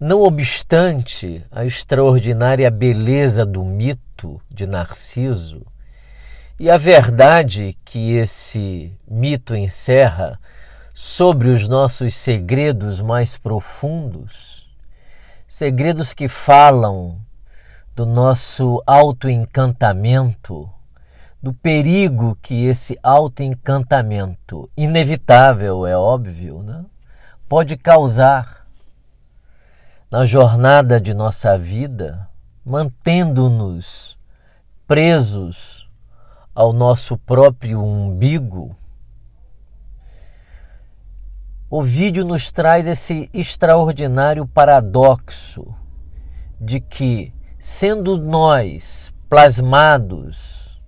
Não obstante a extraordinária beleza do mito de Narciso e a verdade que esse mito encerra sobre os nossos segredos mais profundos, segredos que falam do nosso autoencantamento, do perigo que esse autoencantamento, inevitável, é óbvio, né? pode causar na jornada de nossa vida, mantendo-nos presos ao nosso próprio umbigo. O vídeo nos traz esse extraordinário paradoxo de que, sendo nós plasmados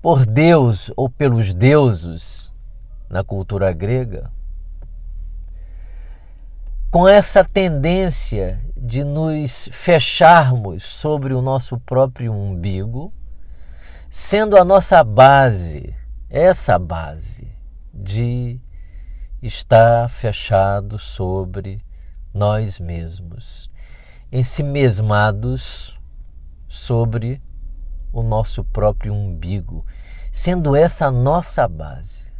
por Deus ou pelos deuses na cultura grega, com essa tendência de nos fecharmos sobre o nosso próprio umbigo, sendo a nossa base, essa base de estar fechado sobre nós mesmos, ensimesmados sobre o nosso próprio umbigo, sendo essa a nossa base,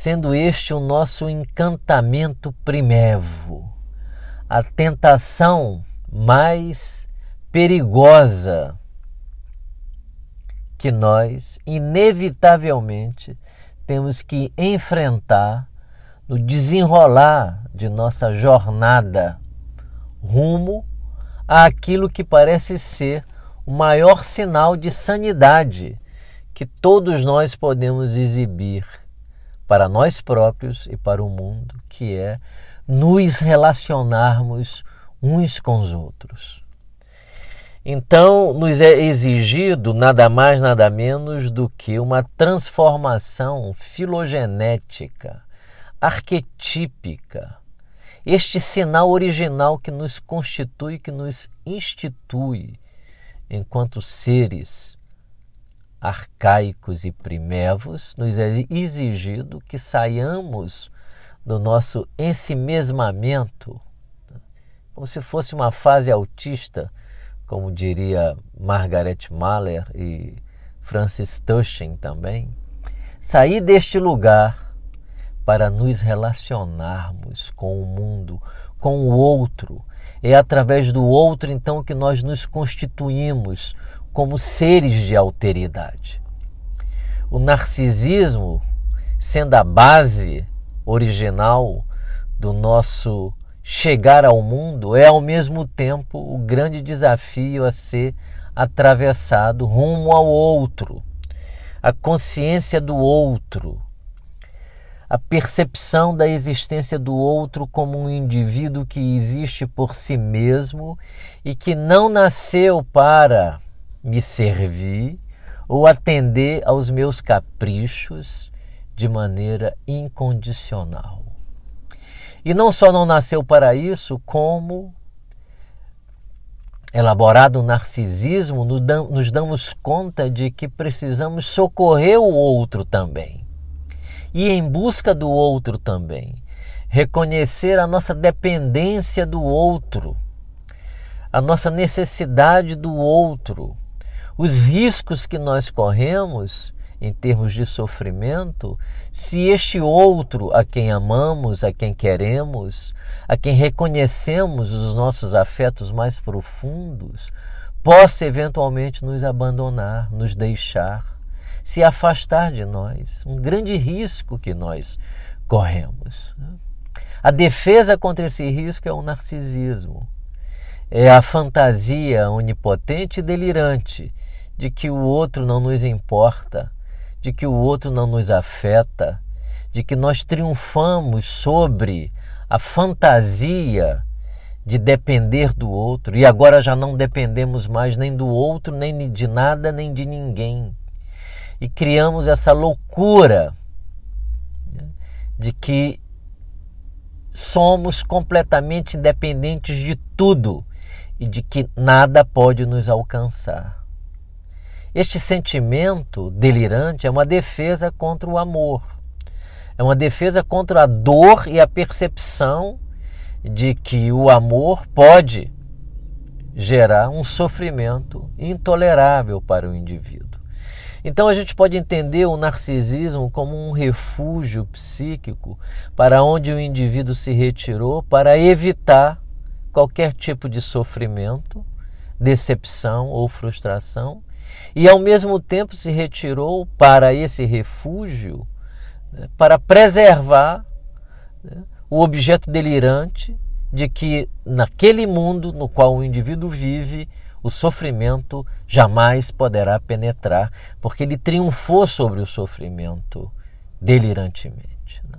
sendo este o nosso encantamento primevo, a tentação mais perigosa que nós, inevitavelmente, temos que enfrentar no desenrolar de nossa jornada rumo àquilo que parece ser o maior sinal de sanidade que todos nós podemos exibir para nós próprios e para o mundo, que é nos relacionarmos uns com os outros. Então, nos é exigido nada mais, nada menos do que uma transformação filogenética, arquetípica, este sinal original que nos constitui, que nos institui enquanto seres arcaicos e primevos, nos é exigido que saiamos do nosso ensimesmamento, como se fosse uma fase autista, como diria Margaret Mahler e Francis Tushin também, sair deste lugar para nos relacionarmos com o mundo, com o outro, é através do outro, então, que nós nos constituímos como seres de alteridade. O narcisismo, sendo a base original do nosso chegar ao mundo, é ao mesmo tempo o grande desafio a ser atravessado rumo ao outro, a consciência do outro, a percepção da existência do outro como um indivíduo que existe por si mesmo e que não nasceu para me servir ou atender aos meus caprichos de maneira incondicional. E não só não nasceu para isso, como elaborado o narcisismo, nos damos conta de que precisamos socorrer o outro também e em busca do outro também. Reconhecer a nossa dependência do outro, a nossa necessidade do outro, os riscos que nós corremos em termos de sofrimento, se este outro a quem amamos, a quem queremos, a quem reconhecemos os nossos afetos mais profundos, possa eventualmente nos abandonar, nos deixar se afastar de nós, um grande risco que nós corremos. A defesa contra esse risco é o narcisismo, é a fantasia onipotente e delirante de que o outro não nos importa, de que o outro não nos afeta, de que nós triunfamos sobre a fantasia de depender do outro e agora já não dependemos mais nem do outro, nem de nada, nem de ninguém e criamos essa loucura né, de que somos completamente independentes de tudo e de que nada pode nos alcançar. Este sentimento delirante é uma defesa contra o amor, é uma defesa contra a dor e a percepção de que o amor pode gerar um sofrimento intolerável para o indivíduo. Então a gente pode entender o narcisismo como um refúgio psíquico para onde o indivíduo se retirou para evitar qualquer tipo de sofrimento, decepção ou frustração, e ao mesmo tempo se retirou para esse refúgio né, para preservar né, o objeto delirante de que naquele mundo no qual o indivíduo vive, o sofrimento jamais poderá penetrar, porque ele triunfou sobre o sofrimento delirantemente. Né?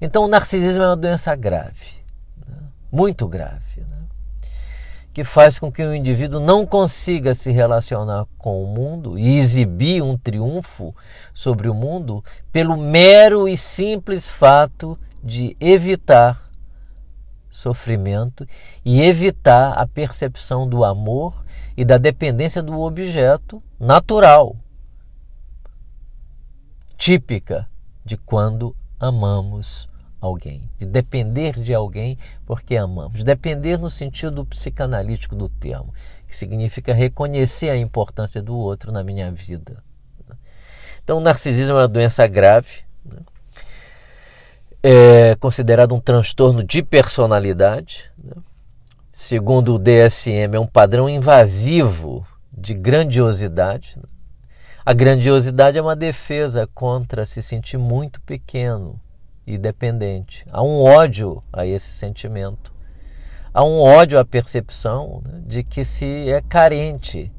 Então, o narcisismo é uma doença grave, né? muito grave, né? Que faz com que o indivíduo não consiga se relacionar com o mundo e exibir um triunfo sobre o mundo pelo mero e simples fato de evitar sofrimento e evitar a percepção do amor e da dependência do objeto natural, típica de quando amamos alguém, de depender de alguém porque amamos. Depender no sentido psicanalítico do termo, que significa reconhecer a importância do outro na minha vida. Então, o narcisismo é uma doença grave, né? é considerado um transtorno de personalidade. Né? Segundo o DSM, é um padrão invasivo de grandiosidade. Né? A grandiosidade é uma defesa contra se sentir muito pequeno e dependente. Há um ódio a esse sentimento. Há um ódio à percepção né, de que se é carente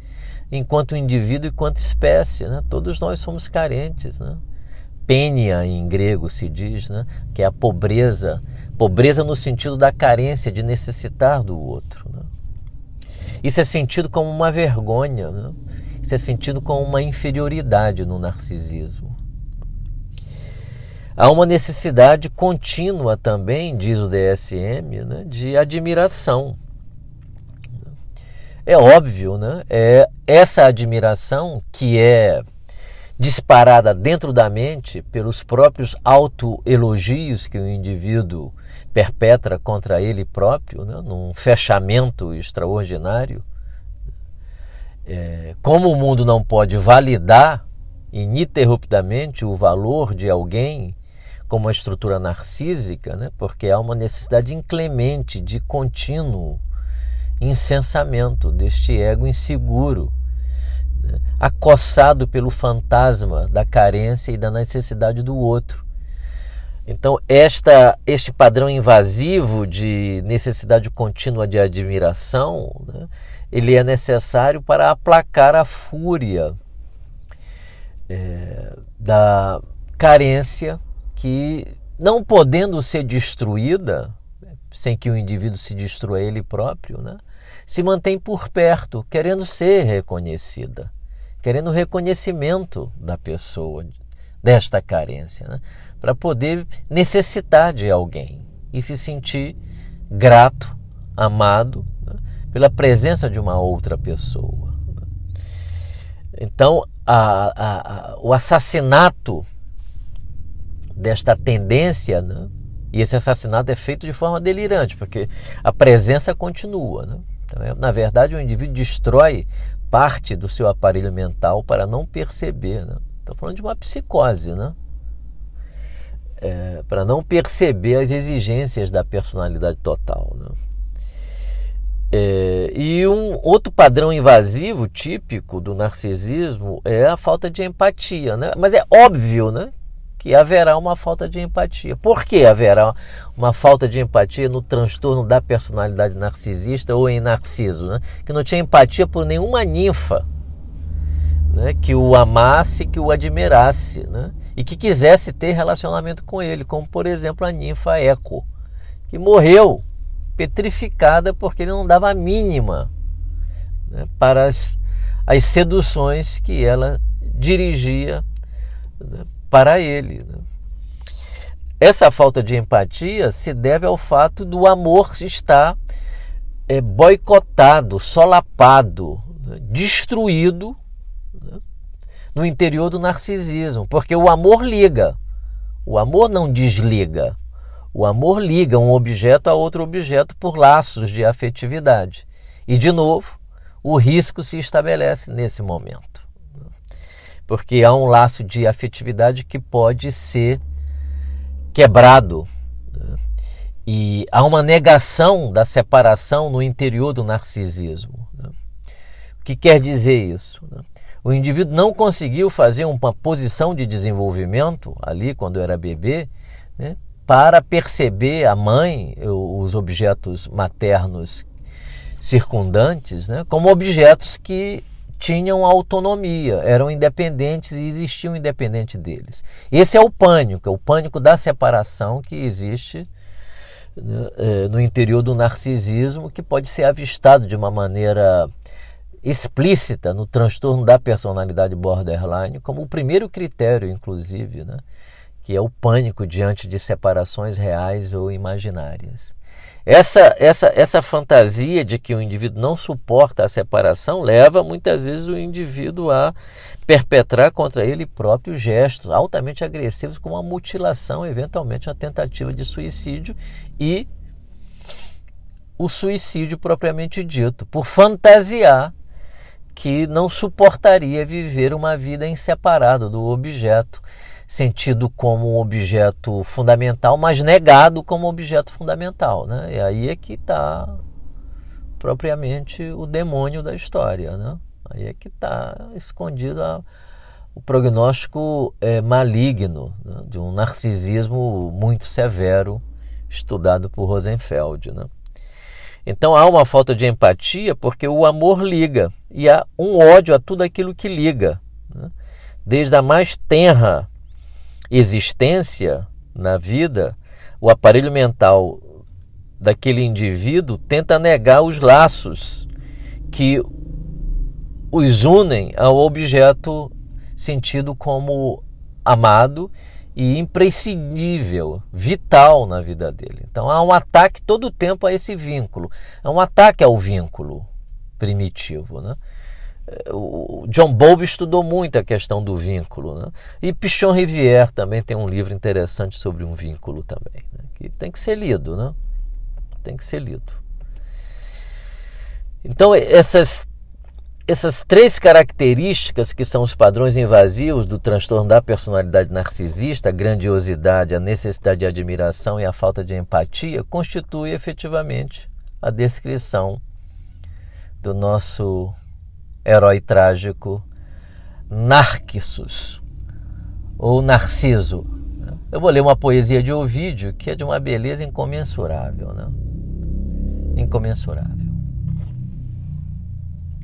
enquanto indivíduo e enquanto espécie. Né? Todos nós somos carentes. Né? pênia em grego se diz, né? que é a pobreza, pobreza no sentido da carência, de necessitar do outro. Né? Isso é sentido como uma vergonha, né? isso é sentido como uma inferioridade no narcisismo. Há uma necessidade contínua também, diz o DSM, né? de admiração. É óbvio, né? É essa admiração que é disparada dentro da mente pelos próprios autoelogios que o indivíduo perpetra contra ele próprio, né, num fechamento extraordinário. É, como o mundo não pode validar ininterruptamente o valor de alguém como uma estrutura narcísica, né, porque há uma necessidade inclemente de contínuo incensamento deste ego inseguro acossado pelo fantasma da carência e da necessidade do outro. Então, esta, este padrão invasivo de necessidade contínua de admiração, né, ele é necessário para aplacar a fúria é, da carência que, não podendo ser destruída, sem que o indivíduo se destrua ele próprio, né, se mantém por perto, querendo ser reconhecida querendo reconhecimento da pessoa desta carência, né? para poder necessitar de alguém e se sentir grato, amado né? pela presença de uma outra pessoa. Então, a, a, a, o assassinato desta tendência, né? e esse assassinato é feito de forma delirante, porque a presença continua. Né? Então, é, na verdade, o indivíduo destrói parte do seu aparelho mental para não perceber. Né? Estou falando de uma psicose, né? É, para não perceber as exigências da personalidade total. Né? É, e um outro padrão invasivo típico do narcisismo é a falta de empatia, né? Mas é óbvio, né? Que haverá uma falta de empatia. Por que haverá uma falta de empatia no transtorno da personalidade narcisista ou em Narciso? Né? Que não tinha empatia por nenhuma ninfa né? que o amasse, que o admirasse né? e que quisesse ter relacionamento com ele, como por exemplo a ninfa Eco, que morreu petrificada porque ele não dava a mínima né? para as, as seduções que ela dirigia né? Para ele. Né? Essa falta de empatia se deve ao fato do amor estar é, boicotado, solapado, né? destruído né? no interior do narcisismo, porque o amor liga, o amor não desliga, O amor liga um objeto a outro objeto por laços de afetividade. E, de novo, o risco se estabelece nesse momento. Porque há um laço de afetividade que pode ser quebrado. E há uma negação da separação no interior do narcisismo. O que quer dizer isso? O indivíduo não conseguiu fazer uma posição de desenvolvimento ali quando era bebê, né, para perceber a mãe, os objetos maternos circundantes, né, como objetos que tinham autonomia, eram independentes e existiam independente deles. Esse é o pânico, é o pânico da separação que existe né, é, no interior do narcisismo, que pode ser avistado de uma maneira explícita no transtorno da personalidade borderline como o primeiro critério, inclusive, né? que é o pânico diante de separações reais ou imaginárias. Essa, essa, essa fantasia de que o indivíduo não suporta a separação leva muitas vezes o indivíduo a perpetrar contra ele próprio gestos altamente agressivos, como a mutilação, eventualmente a tentativa de suicídio e o suicídio propriamente dito, por fantasiar que não suportaria viver uma vida em separado do objeto, sentido como um objeto fundamental, mas negado como objeto fundamental. Né? E aí é que está propriamente o demônio da história. Né? Aí é que está escondido a, o prognóstico é, maligno né? de um narcisismo muito severo, estudado por Rosenfeld. Né? Então há uma falta de empatia porque o amor liga e há um ódio a tudo aquilo que liga. Né? Desde a mais tenra existência na vida, o aparelho mental daquele indivíduo tenta negar os laços que os unem ao objeto sentido como amado e imprescindível, vital na vida dele. Então há um ataque todo o tempo a esse vínculo. É um ataque ao vínculo primitivo. Né? O John Bowlby estudou muito a questão do vínculo. Né? E Pichon Rivière também tem um livro interessante sobre um vínculo também, né? que tem que ser lido. Né? Tem que ser lido. Então essas essas três características, que são os padrões invasivos do transtorno da personalidade narcisista, a grandiosidade, a necessidade de admiração e a falta de empatia, constituem efetivamente a descrição do nosso herói trágico Narcissus, ou Narciso. Eu vou ler uma poesia de Ovídio que é de uma beleza incomensurável. Né? Incomensurável.